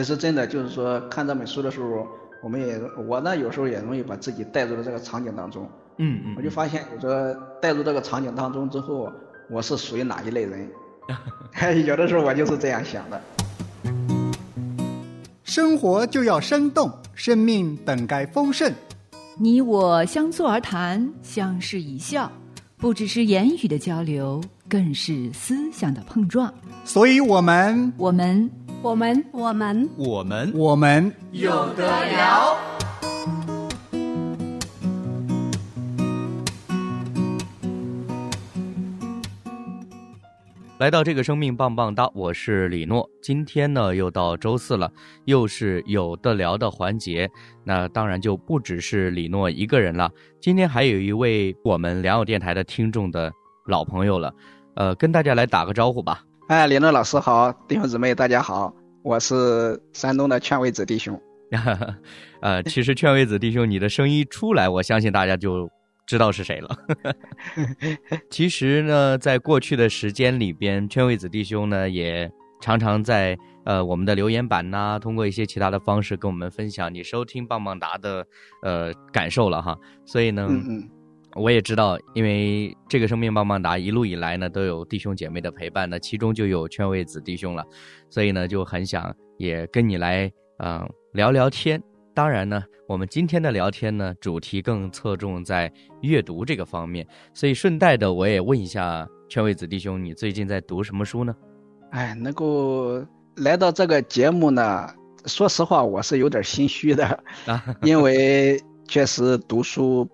其实真的就是说，看这本书的时候，我们也我呢有时候也容易把自己带入到这个场景当中。嗯嗯。我就发现，我说带入这个场景当中之后，我是属于哪一类人？有的时候我就是这样想的。生活就要生动，生命本该丰盛。你我相坐而谈，相视一笑，不只是言语的交流，更是思想的碰撞。所以，我们，我们，我们，我们，我们，我们有的聊。来到这个生命棒棒哒，我是李诺。今天呢，又到周四了，又是有的聊的环节。那当然就不只是李诺一个人了。今天还有一位我们良友电台的听众的老朋友了，呃，跟大家来打个招呼吧。哎，林乐老师好，弟兄姊妹大家好，我是山东的劝慰子弟兄。呃，其实劝慰子弟兄，你的声音出来，我相信大家就。知道是谁了。其实呢，在过去的时间里边，劝慰子弟兄呢也常常在呃我们的留言板呐，通过一些其他的方式跟我们分享你收听棒棒哒的呃感受了哈。所以呢，我也知道，因为这个生命棒棒哒一路以来呢都有弟兄姐妹的陪伴，那其中就有圈位子弟兄了，所以呢就很想也跟你来嗯聊聊天。当然呢，我们今天的聊天呢，主题更侧重在阅读这个方面，所以顺带的我也问一下圈位子弟兄，你最近在读什么书呢？哎，能够来到这个节目呢，说实话我是有点心虚的，因为确实读书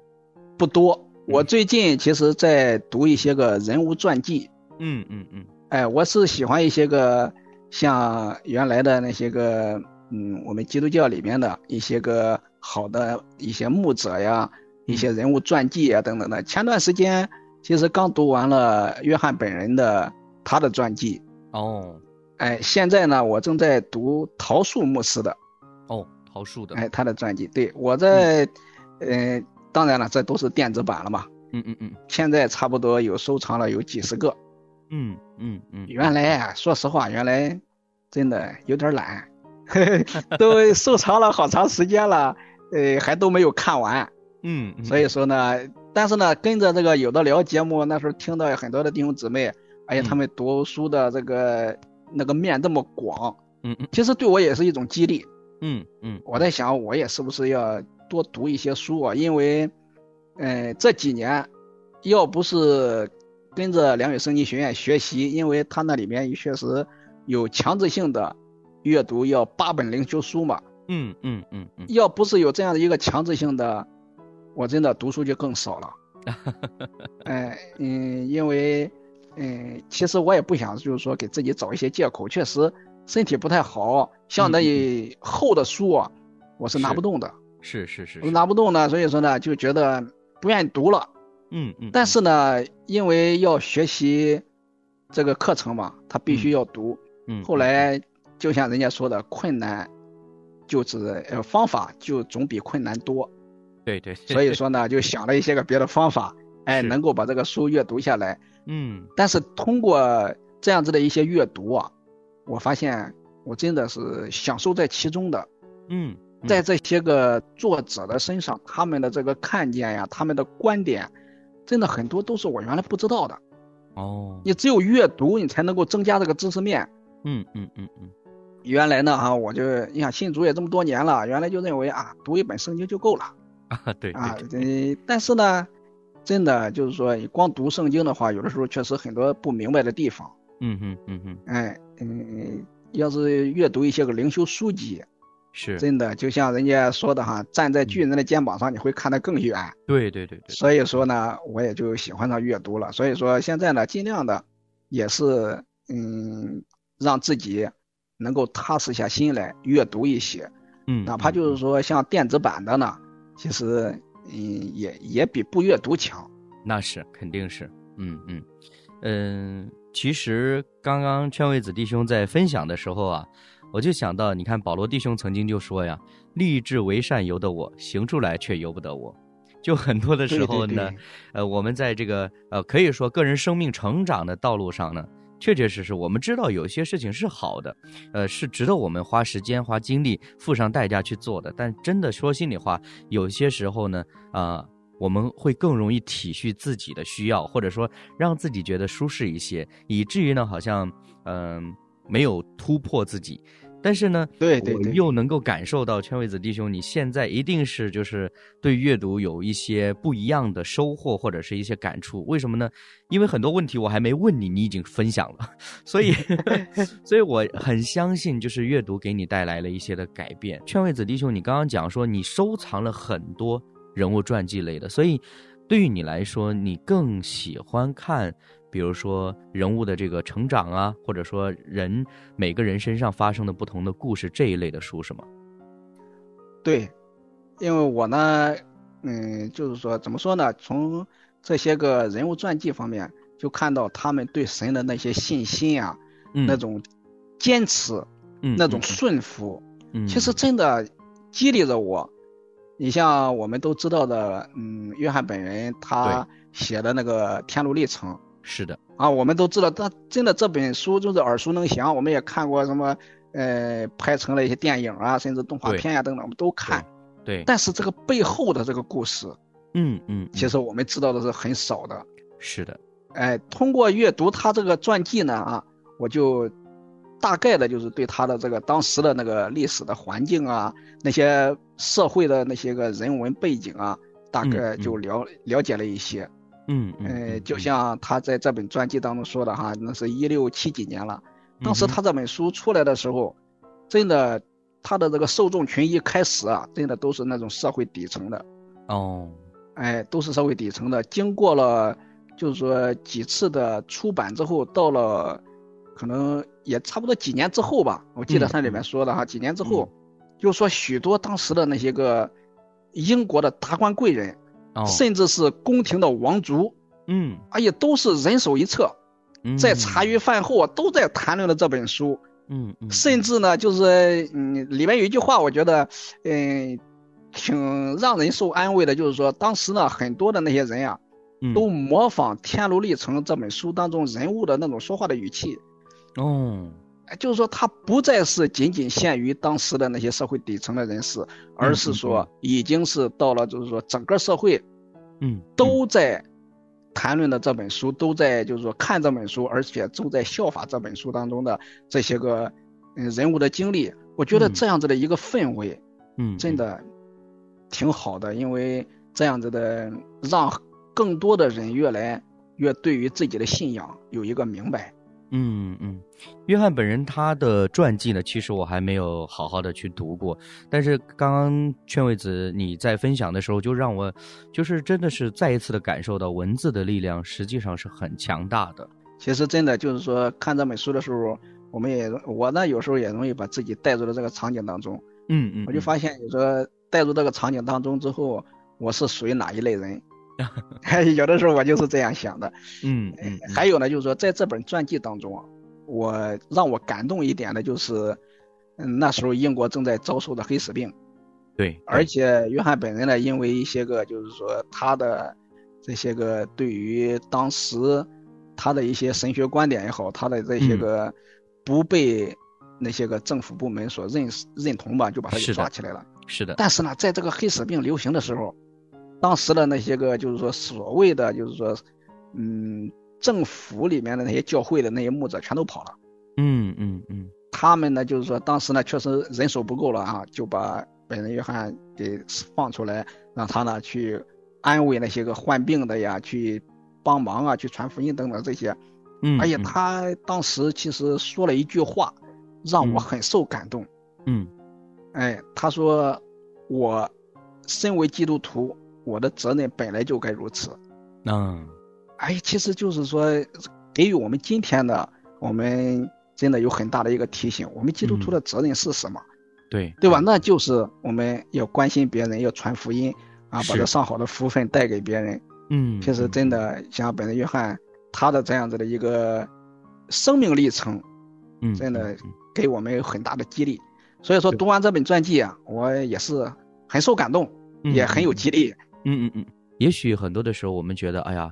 不多。我最近其实在读一些个人物传记。嗯嗯嗯。哎，我是喜欢一些个像原来的那些个。嗯，我们基督教里面的一些个好的一些牧者呀，一些人物传记啊等等的。前段时间其实刚读完了约翰本人的他的传记。哦，哎，现在呢，我正在读桃树牧师的。哦，桃树的。哎，他的传记，对我在，嗯，当然了，这都是电子版了嘛。嗯嗯嗯。现在差不多有收藏了有几十个。嗯嗯嗯。原来啊，说实话，原来真的有点懒。都收藏了好长时间了，呃，还都没有看完。嗯，所以说呢，但是呢，跟着这个有的聊节目，那时候听到很多的弟兄姊妹，而且他们读书的这个那个面这么广，嗯嗯，其实对我也是一种激励。嗯嗯，我在想，我也是不是要多读一些书啊？因为，嗯，这几年要不是跟着梁宇圣经学院学习，因为他那里面也确实有强制性的。阅读要八本灵修书嘛？嗯嗯嗯嗯。要不是有这样的一个强制性的，我真的读书就更少了。哎，嗯，因为，嗯，其实我也不想就是说给自己找一些借口，确实身体不太好，像那厚的书啊，我是拿不动的。是是是。我拿不动呢，所以说呢，就觉得不愿意读了。嗯嗯。但是呢，因为要学习这个课程嘛，他必须要读。嗯。后来。就像人家说的，困难就是呃方法就总比困难多，对对。所以说呢，就想了一些个别的方法，哎，能够把这个书阅读下来。嗯。但是通过这样子的一些阅读啊，我发现我真的是享受在其中的。嗯。在这些个作者的身上，他们的这个看见呀，他们的观点，真的很多都是我原来不知道的。哦。你只有阅读，你才能够增加这个知识面。嗯嗯嗯嗯。原来呢，哈，我就你想信主也这么多年了，原来就认为啊，读一本圣经就够了啊，对啊，嗯，但是呢，真的就是说，你光读圣经的话，有的时候确实很多不明白的地方。嗯哼，嗯哼，哎，嗯，要是阅读一些个灵修书籍，是真的，就像人家说的哈，站在巨人的肩膀上，你会看得更远。对对对对。所以说呢，我也就喜欢上阅读了。所以说现在呢，尽量的也是嗯，让自己。能够踏实下心来阅读一些，嗯，哪怕就是说像电子版的呢，其实嗯也也比不阅读强。那是肯定是，嗯嗯嗯，其实刚刚劝位子弟兄在分享的时候啊，我就想到，你看保罗弟兄曾经就说呀：“立志为善由得我，行出来却由不得我。”就很多的时候呢，对对对呃，我们在这个呃可以说个人生命成长的道路上呢，确确实实我们知道有些事情是好的，呃，是值得我们花时间、花精力、付上代价去做的。但真的说心里话，有些时候呢，啊、我们会更容易体恤自己的需要，或者说让自己觉得舒适一些，以至于呢，好像嗯、没有突破自己。但是呢，我对对对又能够感受到圈位子弟兄，你现在一定是就是对阅读有一些不一样的收获或者是一些感触。为什么呢？因为很多问题我还没问你，你已经分享了，所以，所以我很相信，就是阅读给你带来了一些的改变。圈位子弟兄，你刚刚讲说你收藏了很多人物传记类的，所以对于你来说，你更喜欢看，比如说人物的这个成长啊，或者说人每个人身上发生的不同的故事这一类的书是吗？对，因为我呢，嗯，就是说怎么说呢？从这些个人物传记方面，就看到他们对神的那些信心啊，嗯，那种坚持，嗯那种顺服，嗯，其实真的激励着我。你像我们都知道的，嗯，约翰本人他写的那个《天路历程》是的，啊，我们都知道，他真的这本书就是耳熟能详，我们也看过什么，呃，拍成了一些电影啊，甚至动画片呀、等等，我们都看。对，但是这个背后的这个故事，嗯嗯，其实我们知道的是很少的。是的，哎，通过阅读他这个传记呢，啊，我就大概的就是对他的这个当时的那个历史的环境啊，那些社会的那些个人文背景啊，大概嗯就了、了解了一些。嗯嗯，呃，嗯。就像他在这本传记当中说的哈，那是一六七几年了，当时他这本书出来的时候，真的他的这个受众群一开始啊，真的都是那种社会底层的。哦，哎，都是社会底层的。经过了就是说几次的出版之后，到了可能也差不多几年之后吧，我记得他里面说的哈，几年之后，就说许多当时的那些个英国的达官贵人，哦，甚至是宫廷的王族，嗯，哎呀，都是人手一册，嗯。在茶余饭后啊都在谈论的这本书。嗯嗯，甚至呢，就是嗯，里面有一句话，我觉得，嗯，挺让人受安慰的，就是说，当时呢，很多的那些人呀、嗯。都模仿《天路历程》这本书当中人物的那种说话的语气，哦，哎就是说，他不再是仅仅限于当时的那些社会底层的人士，而是说，已经是到了，就是说，整个社会嗯，都在谈论的这本书，都在就是说看这本书，而且都在效法这本书当中的这些个嗯人物的经历。我觉得嗯这样子的一个氛围，嗯，真的挺好的，因为这样子的让更多的人越来越对于自己的信仰有一个明白。嗯嗯，约翰本人他的传记呢，其实我还没有好好的去读过，但是刚刚劝位子你在分享的时候，就让我就是真的是再一次的感受到文字的力量实际上是很强大的。其实真的就是说，看这本书的时候，我们也我呢有时候也容易把自己带入到这个场景当中。嗯嗯，我就发现有时候带入这个场景当中之后，我是属于哪一类人？有的时候我就是这样想的。嗯嗯，嗯还有呢，就是说在这本传记当中啊，我让我感动一点的就是，嗯，那时候英国正在遭受的黑死病，对，而且约翰本人呢，因为一些个就是说他的这些个对于当时他的一些神学观点也好，他的这些嗯个不被那些个政府部门所认认同吧，就把他给抓起来了。是的，但是呢，在这个黑死病流行的时候，当时的那些个就是说所谓的就是说，嗯，政府里面的那些教会的那些牧者全都跑了。嗯嗯嗯他们呢，就是说当时呢确实人手不够了啊，就把本人约翰给放出来，让他呢去安慰那些个患病的呀，去帮忙啊，去传福音等等这些。嗯，而且嗯他当时其实说了一句话，让我嗯很受感动。嗯哎，他说：“我身为基督徒，我的责任本来就该如此。嗯哎，其实就是说，给予我们今天的我们真的有很大的一个提醒。我们基督徒的责任是什么？对对吧？那就是我们要关心别人，要传福音啊，把这上好的福分带给别人。嗯，其实真的像本人约翰他的这样子的一个生命历程，嗯，真的嗯给我们有很大的激励。所以说读完这本传记啊，我也是很受感动，嗯也很有激励。嗯嗯嗯，也许很多的时候我们觉得，哎呀，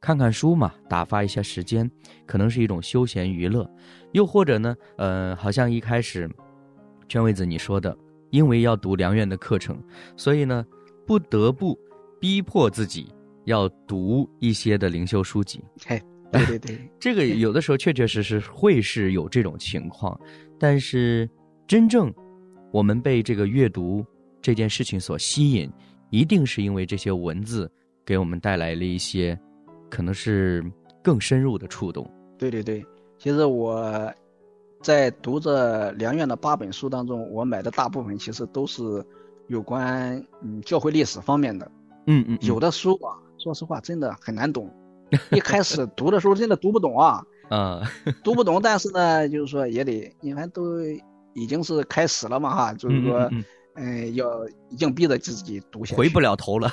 看看书嘛，打发一下时间，可能是一种休闲娱乐，又或者呢，呃，好像一开始，圈位子你说的，因为要读良院的课程，所以呢，不得不逼迫自己要读一些的灵修书籍。嘿，对对对，这个有的时候确确实实会是有这种情况，但是真正我们被这个阅读这件事情所吸引，一定是因为这些文字给我们带来了一些可能是更深入的触动。对对对。其实我在读这梁院的八本书当中，我买的大部分其实都是有关嗯教会历史方面的。嗯嗯，有的书啊，说实话真的很难懂，一开始 读的时候真的读不懂啊，啊，读不懂。但是呢，就是说也得，因为都已经是开始了嘛哈，就是说，嗯嗯、要硬逼着自己读下去。回不了头了。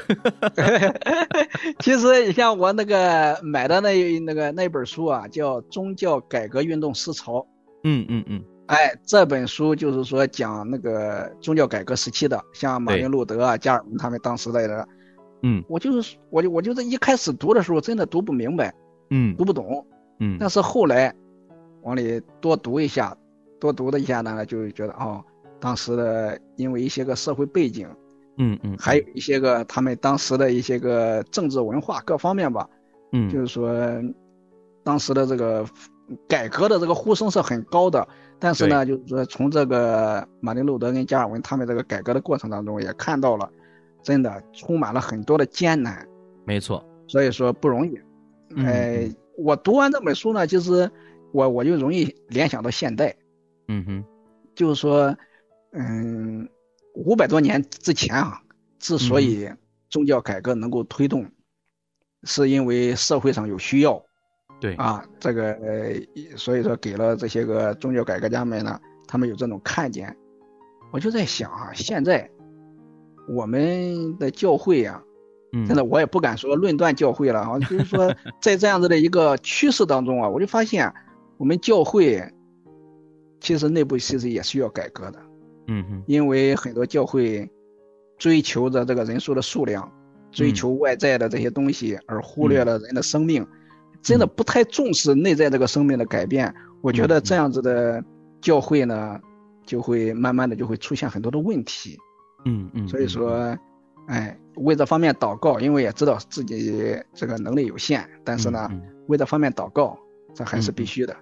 其实你像我那个买的那那个那本书啊，叫《宗教改革运动思潮》。嗯嗯嗯，哎，这本书就是说讲那个宗教改革时期的，像马丁路德啊、加尔文他们当时的，嗯我就是我就我就是一开始读的时候真的读不明白，嗯读不懂。嗯，但是后来往里多读一下，多读了一下呢，就觉得哦，当时的因为一些个社会背景，嗯嗯，还有一些个他们当时的一些个政治文化各方面吧，嗯。就是说当时的这个改革的这个呼声是很高的，但是呢，就是说从这个马丁路德跟加尔文他们这个改革的过程当中，也看到了，真的充满了很多的艰难，没错。所以说不容易。嗯哎、嗯。我读完这本书呢，其实我我就容易联想到现代，嗯哼，就是说，嗯，五百多年之前啊，之所以宗教改革能够推动，是因为社会上有需要对，啊，这个呃，所以说给了这些个宗教改革家们呢，他们有这种看见。我就在想啊，现在我们的教会啊，嗯，真的，我也不敢说论断教会了啊，就是说，在这样子的一个趋势当中啊，我就发现我们教会其实内部其实也需要改革的，嗯哼，因为很多教会追求着这个人数的数量，追求外在的这些东西，而忽略了人的生命，真的不太重视内在这个生命的改变。我觉得这样子的教会呢，就会慢慢的就会出现很多的问题。嗯嗯，所以说，哎，为这方面祷告，因为也知道自己这个能力有限，但是呢，嗯为这方面祷告，这还是必须的。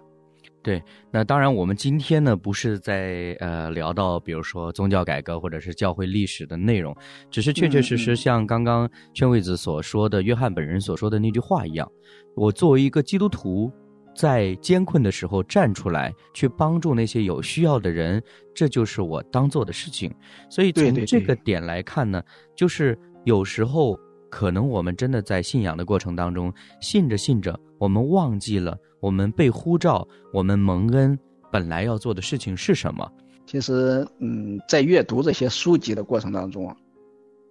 对，那当然，我们今天呢不是在呃聊到比如说宗教改革或者是教会历史的内容，只是确确实实像刚刚圈位子所说的，约翰本人所说的那句话一样，我作为一个基督徒，在艰困的时候站出来去帮助那些有需要的人，这就是我当做的事情。所以从这个点来看呢，就是有时候可能我们真的在信仰的过程当中，信着信着，我们忘记了我们被呼召，我们蒙恩本来要做的事情是什么。其实，嗯，在阅读这些书籍的过程当中，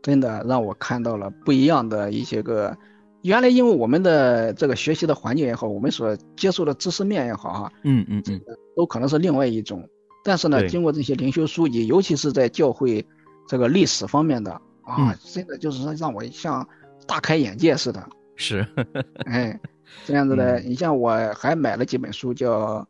真的让我看到了不一样的一些个。原来因为我们的这个学习的环境也好，我们所接受的知识面也好啊，嗯嗯嗯，都可能是另外一种。但是呢，经过这些灵修书籍，尤其是在教会这个历史方面的啊，嗯真的就是说让我像大开眼界似的。是，哎，这样子的，嗯。你像我还买了几本书，叫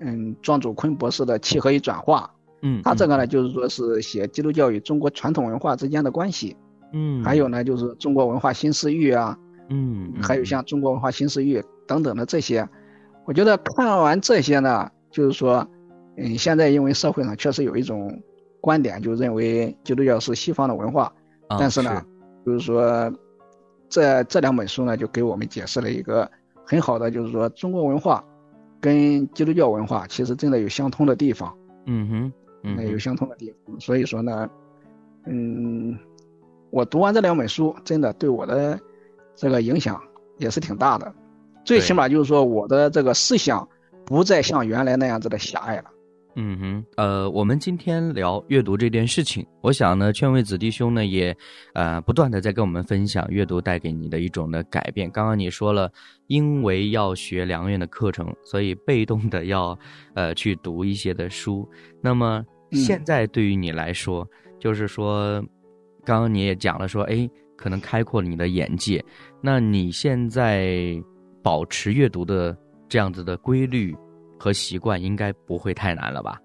嗯庄祖坤博士的《契合与转化》，嗯，他这个呢。就是说是写基督教与中国传统文化之间的关系，嗯，还有呢就是中国文化新思域啊，嗯，嗯，还有像中国文化新思域等等的这些，我觉得看完这些呢，就是说，嗯，现在因为社会上确实有一种观点，就认为基督教是西方的文化，啊但是呢，就是说，这这两本书呢，就给我们解释了一个很好的，就是说中国文化跟基督教文化其实真的有相通的地方，嗯哼，嗯哼，有相通的地方。所以说呢，嗯，我读完这两本书，真的对我的这个影响也是挺大的。最起码就是说，我的这个思想不再像原来那样子的狭隘了。嗯哼，呃，我们今天聊阅读这件事情，我想呢，劝慰子弟兄呢也，呃，不断的在跟我们分享阅读带给你的一种的改变。刚刚你说了，因为要学良院的课程，所以被动的要，呃，去读一些的书。那么现在对于你来说，就是说，刚刚你也讲了说，哎，可能开阔了你的眼界。那你现在保持阅读的这样子的规律？和习惯应该不会太难了吧？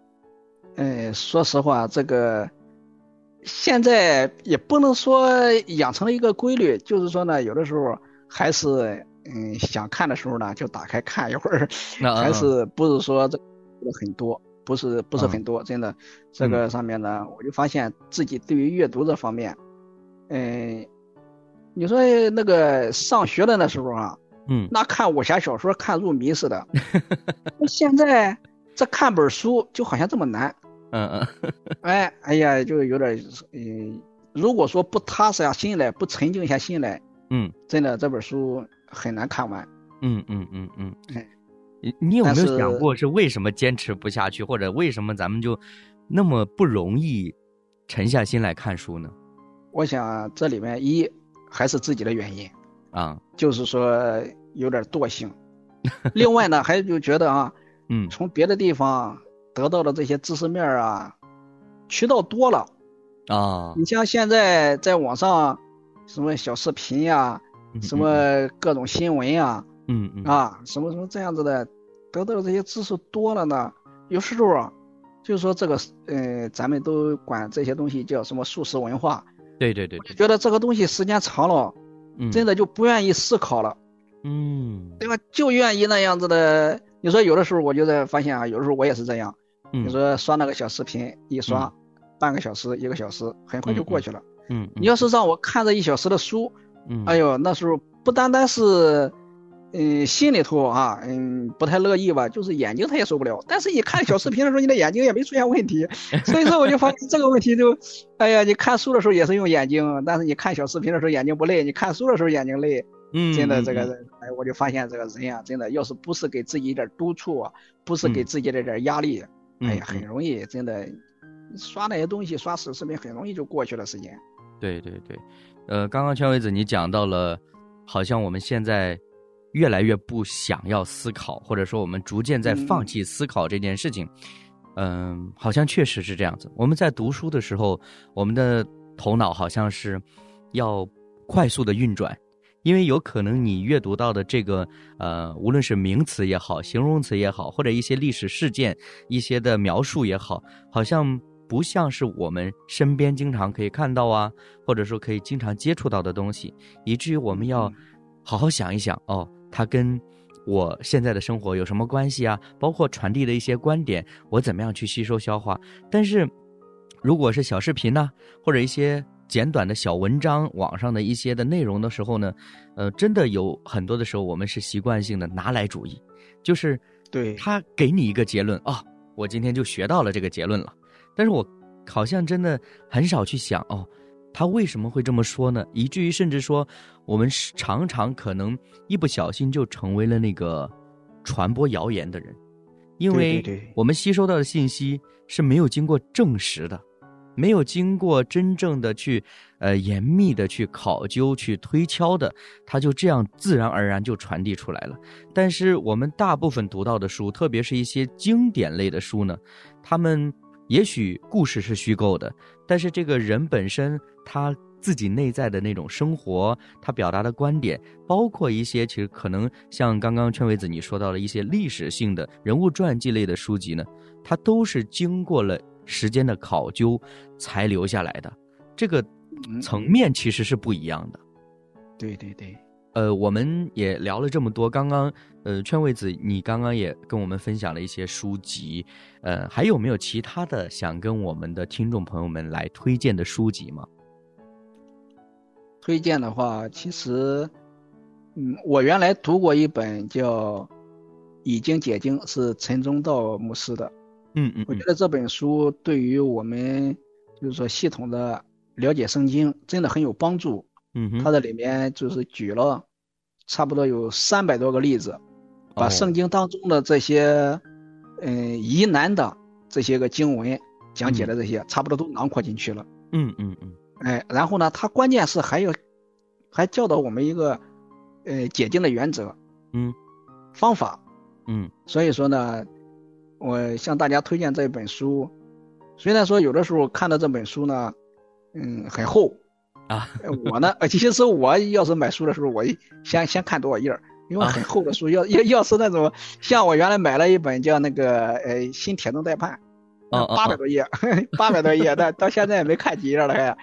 嗯，说实话，这个现在也不能说养成了一个规律，就是说呢，有的时候还是嗯想看的时候呢，就打开看一会儿，还是不是说这很多，不是不是很多，真的，这个上面呢，我就发现自己对于阅读这方面，嗯，你说那个上学的那时候啊。嗯，那看武侠小说看入迷似的。那 现在这看本书就好像这么难。嗯嗯。哎哎呀，就有点嗯，如果说不踏实下心来，不沉静下心来，嗯，真的这本书很难看完。嗯嗯嗯嗯。哎，你你有没有想过是为什么坚持不下去，或者为什么咱们就那么不容易沉下心来看书呢？我想这里面一还是自己的原因。啊，就是说有点惰性，另外呢，还就觉得啊，嗯，从别的地方得到的这些知识面啊，渠道多了，啊，你像现在在网上，什么小视频呀，什么各种新闻呀，嗯嗯，啊，什么什么这样子的，得到的这些知识多了呢，有时候啊，就是说这个，呃，咱们都管这些东西叫什么素食文化，对对对，觉得这个东西时间长了。真的就不愿意思考了，嗯，对吧？就愿意那样子的。你说有的时候我就在发现啊，有的时候我也是这样。你说刷那个小视频，一刷半个小时、一个小时，很快就过去了。嗯，你要是让我看这一小时的书，嗯哎呦，那时候不单单是。嗯，心里头啊，嗯，不太乐意吧，就是眼睛他也受不了。但是，你看小视频的时候，你的眼睛也没出现问题，所以说我就发现这个问题就，哎呀，你看书的时候也是用眼睛，但是你看小视频的时候眼睛不累，你看书的时候眼睛累。嗯，真的这个人，哎，我就发现这个人呀，真的要是不是给自己一点督促啊，不是给自己这点压力，哎呀，很容易真的刷那些东西，刷视视频很容易就过去了时间。对对对，呃，刚刚圈位子你讲到了，好像我们现在。越来越不想要思考，或者说我们逐渐在放弃思考这件事情。嗯，好像确实是这样子。我们在读书的时候，我们的头脑好像是要快速的运转，因为有可能你阅读到的这个呃，无论是名词也好，形容词也好，或者一些历史事件、一些的描述也好，好像不像是我们身边经常可以看到啊，或者说可以经常接触到的东西，以至于我们要好好想一想哦。它跟我现在的生活有什么关系啊？包括传递的一些观点，我怎么样去吸收消化？但是，如果是小视频呢，或者一些简短的小文章，网上的一些的内容的时候呢，呃，真的有很多的时候，我们是习惯性的拿来主义，就是对。他给你一个结论啊，我今天就学到了这个结论了，但是我好像真的很少去想哦。他为什么会这么说呢？以至于甚至说，我们常常可能一不小心就成为了那个传播谣言的人，因为我们吸收到的信息是没有经过证实的，没有经过真正的去呃严密的去考究、去推敲的，它就这样自然而然就传递出来了。但是我们大部分读到的书，特别是一些经典类的书呢，他们。也许故事是虚构的，但是这个人本身他自己内在的那种生活，他表达的观点，包括一些其实可能像刚刚圈伟子你说到的一些历史性的人物传记类的书籍呢，它都是经过了时间的考究才留下来的，这个层面其实是不一样的。对对对。呃，我们也聊了这么多。刚刚，呃，劝位子，你刚刚也跟我们分享了一些书籍，呃，还有没有其他的想跟我们的听众朋友们来推荐的书籍吗？推荐的话，其实，嗯，我原来读过一本叫《已经解经》，是陈忠道牧师的。嗯嗯。我觉得这本书对于我们，就是说系统的了解圣经，真的很有帮助。嗯，它的里面就是举了差不多有三百多个例子，把哦圣经当中的这些嗯疑难的这些个经文讲解的这些，差不多都囊括进去了。嗯嗯嗯哎，然后呢，他关键是还有还教导我们一个呃解经的原则嗯方法。嗯所以说呢，我向大家推荐这本书。虽然说有的时候看到这本书呢，嗯，很厚，啊呃我呢，呃其实我要是买书的时候，我先先看多少页儿，因为啊很厚的书，要要要是那种像我原来买了一本叫那个呃《新铁证代判》，八百多页，八百多页，但到现在也没看几页了还。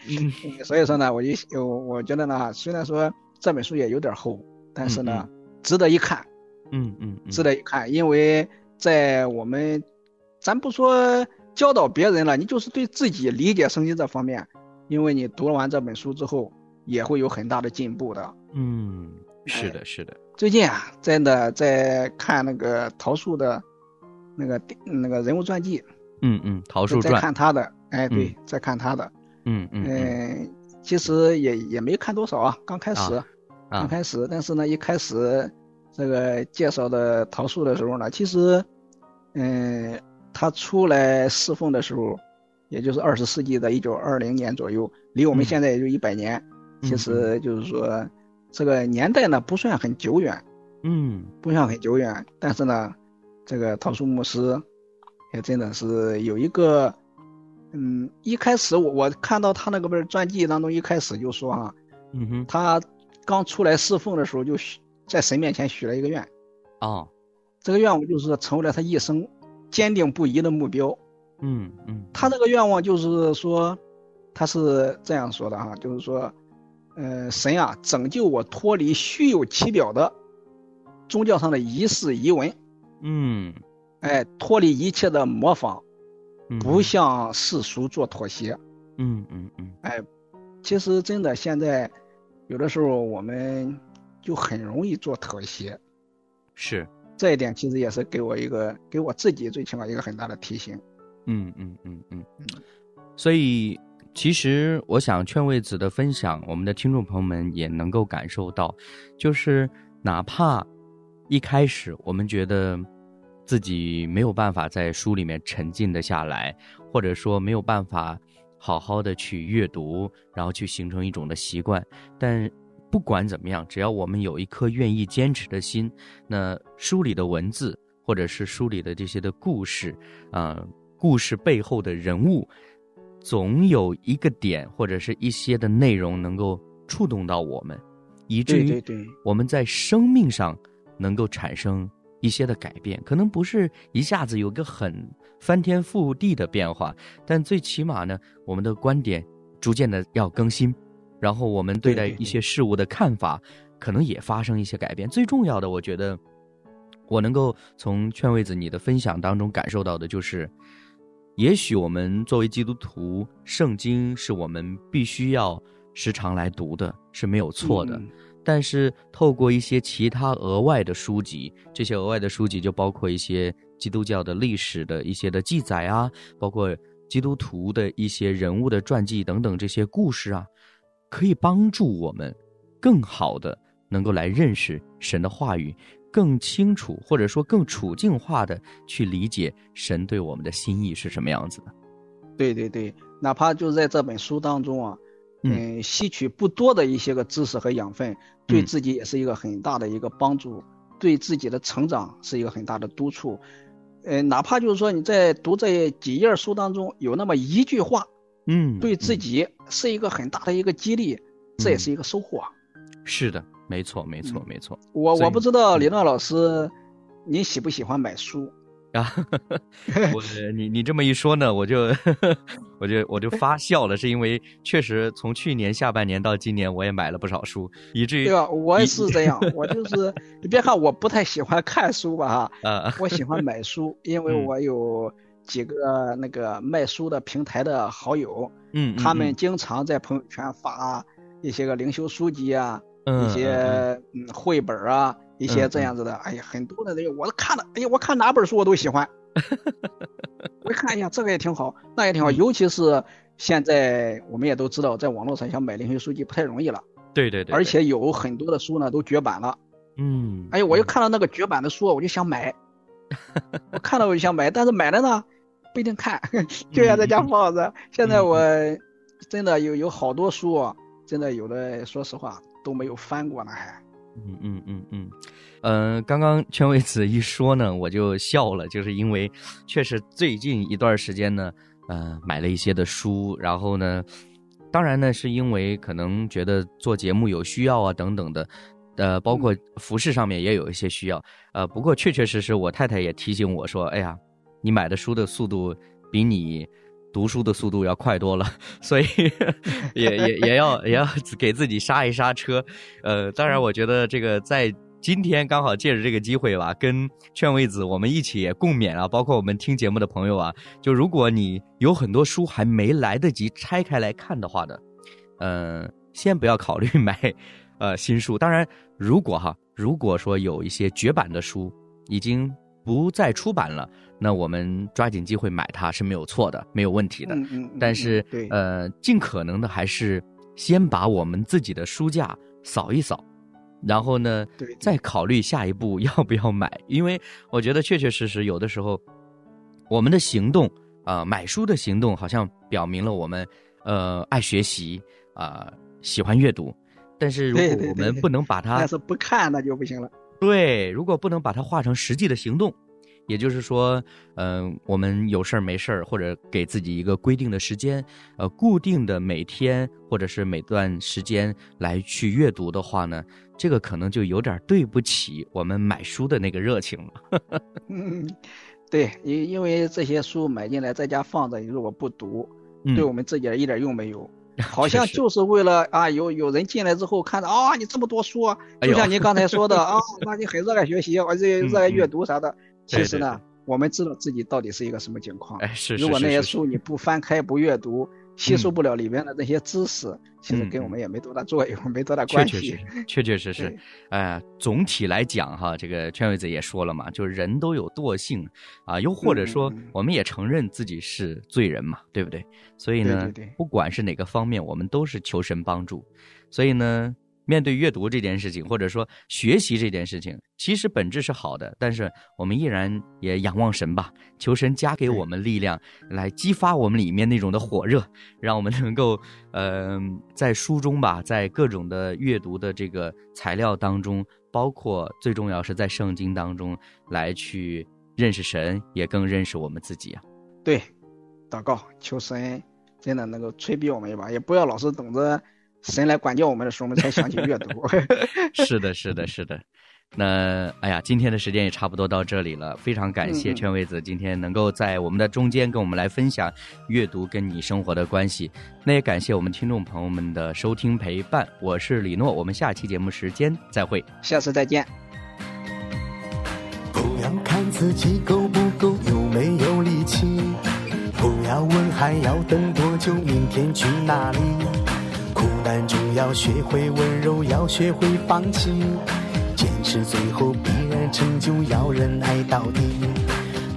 所以说呢，我就我我觉得呢，虽然说这本书也有点厚，但是呢，值得一看，嗯嗯嗯，值得一看，因为在我们，咱不说教导别人了，你就是对自己理解圣经这方面，因为你读完这本书之后，也会有很大的进步的。嗯，是的，是的，最近啊，真的在看那个桃树的，那个那个人物传记，嗯嗯，桃树在，看他的，哎，对嗯，在看他的，嗯嗯其实也也没看多少啊，刚开始，刚啊，开始，但是呢，一开始这个介绍的桃树的时候呢，其实，嗯，他出来侍奉的时候，也就是二十世纪的一九二零年左右，离我们嗯。现在也就一百年，嗯其实就是说这个年代呢不算很久远，嗯。不算很久远，但是呢，这个桃树牧师也真的是有一个，嗯，一开始我我看到他那个不是传记当中一开始就说哈、嗯哼，他刚出来侍奉的时候，就许在神面前许了一个愿，哦，这个愿望就是成为了他一生坚定不移的目标。嗯嗯，他这个愿望就是说，他是这样说的哈，就是说，呃，神啊，拯救我脱离虚有其表的宗教上的仪式仪文，嗯。哎，脱离一切的模仿，嗯，不。向世俗做妥协。嗯嗯嗯。哎，其实真的现在有的时候我们就很容易做妥协。是，这一点其实也是给我一个，给我自己最起码一个很大的提醒。嗯嗯嗯嗯嗯，所以其实我想劝慰子的分享，我们的听众朋友们也能够感受到，就是哪怕一开始我们觉得自己没有办法在书里面沉浸的下来，或者说没有办法好好的去阅读，然后去形成一种的习惯，但。不管怎么样，只要我们有一颗愿意坚持的心，那书里的文字或者是书里的这些的故事，啊、故事背后的人物，总有一个点或者是一些的内容能够触动到我们，以至于我们在生命上能够产生一些的改变。可能不是一下子有个很翻天覆地的变化，但最起码呢，我们的观点逐渐的要更新，然后我们对待一些事物的看法可能也发生一些改变。最重要的，我觉得我能够从劝慰子你的分享当中感受到的就是，也许我们作为基督徒，圣经是我们必须要时常来读的，是没有错的。嗯但是透过一些其他额外的书籍，这些额外的书籍就包括一些基督教的历史的一些的记载啊，包括基督徒的一些人物的传记等等这些故事啊，可以帮助我们更好的能够来认识神的话语，更清楚或者说更处境化的去理解神对我们的心意是什么样子的。对对对，哪怕就在这本书当中啊，嗯嗯，吸取不多的一些个知识和养分，对嗯自己也是一个很大的一个帮助，对自己的成长是一个很大的督促。呃，哪怕就是说你在读这几页书当中有那么一句话，嗯，对自嗯己是一个很大的一个激励，这也是一个收获啊。是的，没错，没错，嗯没错。我我不知道嗯李娜老师，您喜不喜欢买书？啊，我你你这么一说呢，我就 我就我就发笑了，是因为确实从去年下半年到今年，我也买了不少书，以至于对吧？我也是这样，我就是你别看我不太喜欢看书吧哈，啊我喜欢买书，因为嗯我有几个那个卖书的平台的好友，嗯，他们经常在朋友圈发一些个灵修书籍啊，嗯一些嗯绘本啊，一些这样子的。哎呀，很多的人我都看了，哎呀，我看哪本书我都喜欢。我一看，一下，这个也挺好，那也挺好。嗯尤其是现在我们也都知道，在网络上想买灵修书籍不太容易了，对对对，而且有很多的书呢都绝版了。嗯，哎，我又看到那个绝版的书，我就想买，我看到我就想买，但是买了呢不一定看，就想在家放着。现在我真的有有好多书啊，真的有的说实话都没有翻过呢，还。嗯嗯嗯嗯，嗯，刚刚圈位子一说呢，我就笑了，就是因为确实最近一段时间呢，呃，买了一些的书，然后呢，当然呢，是因为可能觉得做节目有需要啊等等的，呃，包括服饰上面也有一些需要，呃，不过确确实实，我太太也提醒我说，哎呀，你买的书的速度比你。读书的速度要快多了，所以 也也也要也要给自己刹一刹车。呃，当然，我觉得这个在今天刚好借着这个机会吧，跟劝慰子我们一起也共勉啊，包括我们听节目的朋友啊，就如果你有很多书还没来得及拆开来看的话的，嗯，先不要考虑 买呃新书。当然，如果哈，如果说有一些绝版的书已经不再出版了。那我们抓紧机会买它是没有错的，没有问题的。嗯嗯。但是，呃，尽可能的还是先把我们自己的书架扫一扫，然后呢，再考虑下一步要不要买。因为我觉得确确实实有的时候，我们的行动啊，买书的行动，好像表明了我们呃爱学习啊，喜欢阅读。但是如果我们不能把它，但是不看那就不行了。对，如果不能把它化成实际的行动。也就是说，嗯，我们有事儿没事儿，或者给自己一个规定的时间，呃，固定的每天或者是每段时间来去阅读的话呢，这个可能就有点对不起我们买书的那个热情了。嗯，对，因因为这些书买进来在家放着，你如果不读，对我们自己一点用没有，好像就是为了啊，有有人进来之后看到啊，你这么多书，就像您刚才说的啊，那你很热爱学习，而且热爱阅读啥的。其实呢，我们知道自己到底是一个什么情况。哎，是。如果那些书你不翻开不阅读，吸收不了里面的那些知识，其实跟我们也没多大作用，没多大关系。确确实，确确实实。哎，总体来讲哈，这个圈位子也说了嘛，就是人都有惰性啊，又或者说我们也承认自己是罪人嘛，对不对？所以呢，不管是哪个方面，我们都是求神帮助。所以呢。面对阅读这件事情，或者说学习这件事情，其实本质是好的，但是我们依然也仰望神吧，求神加给我们力量，来激发我们里面那种的火热，让我们能够，呃，在书中吧，在各种的阅读的这个材料当中，包括最重要是在圣经当中来去认识神，也更认识我们自己啊。对，祷告求神真的能够催逼我们一把，也不要老是等着。神来管教我们的时候，我们才想起阅读。是的，是的，是的。那哎呀，今天的时间也差不多到这里了。非常感谢圈位子今天能够在我们的中间跟我们来分享阅读跟你生活的关系。那也感谢我们听众朋友们的收听陪伴。我是李诺，我们下期节目时间再会，下次再见。不要看自己够不够，有没有力气。不要问还要等多久，明天去哪里。苦难中要学会温柔，要学会放弃，坚持最后必然成就，要忍耐到底。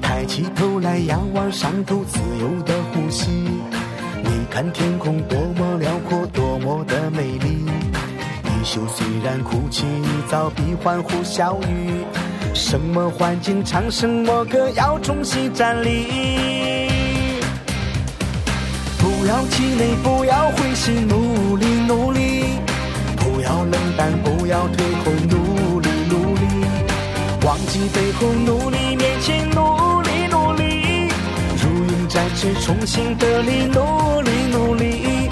抬起头来仰望上头自由的呼吸，你看天空多么辽阔，多么的美丽。衣袖虽然哭泣，早必欢呼笑语。什么环境唱什么歌，要重新站立。不要气馁，不要灰心，努力努力；不要冷淡，不要退后，努力努力。忘记背后，努力面前，努力努力。如鹰展翅，重新得力，努力努力。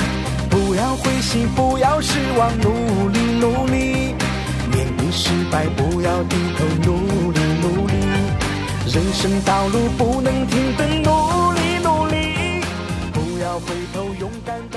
不要灰心，不要失望，努力努力。面对失败，不要低头，努力努力。人生道路不能停顿。努回头勇敢